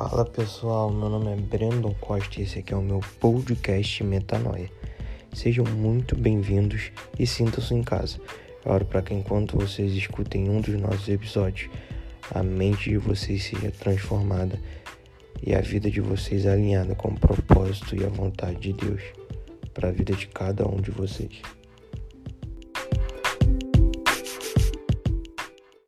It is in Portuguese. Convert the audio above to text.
Fala pessoal, meu nome é Brandon Costa e esse aqui é o meu podcast Metanoia. Sejam muito bem-vindos e sintam-se em casa. Eu oro para que enquanto vocês escutem um dos nossos episódios, a mente de vocês seja transformada e a vida de vocês alinhada com o propósito e a vontade de Deus para a vida de cada um de vocês.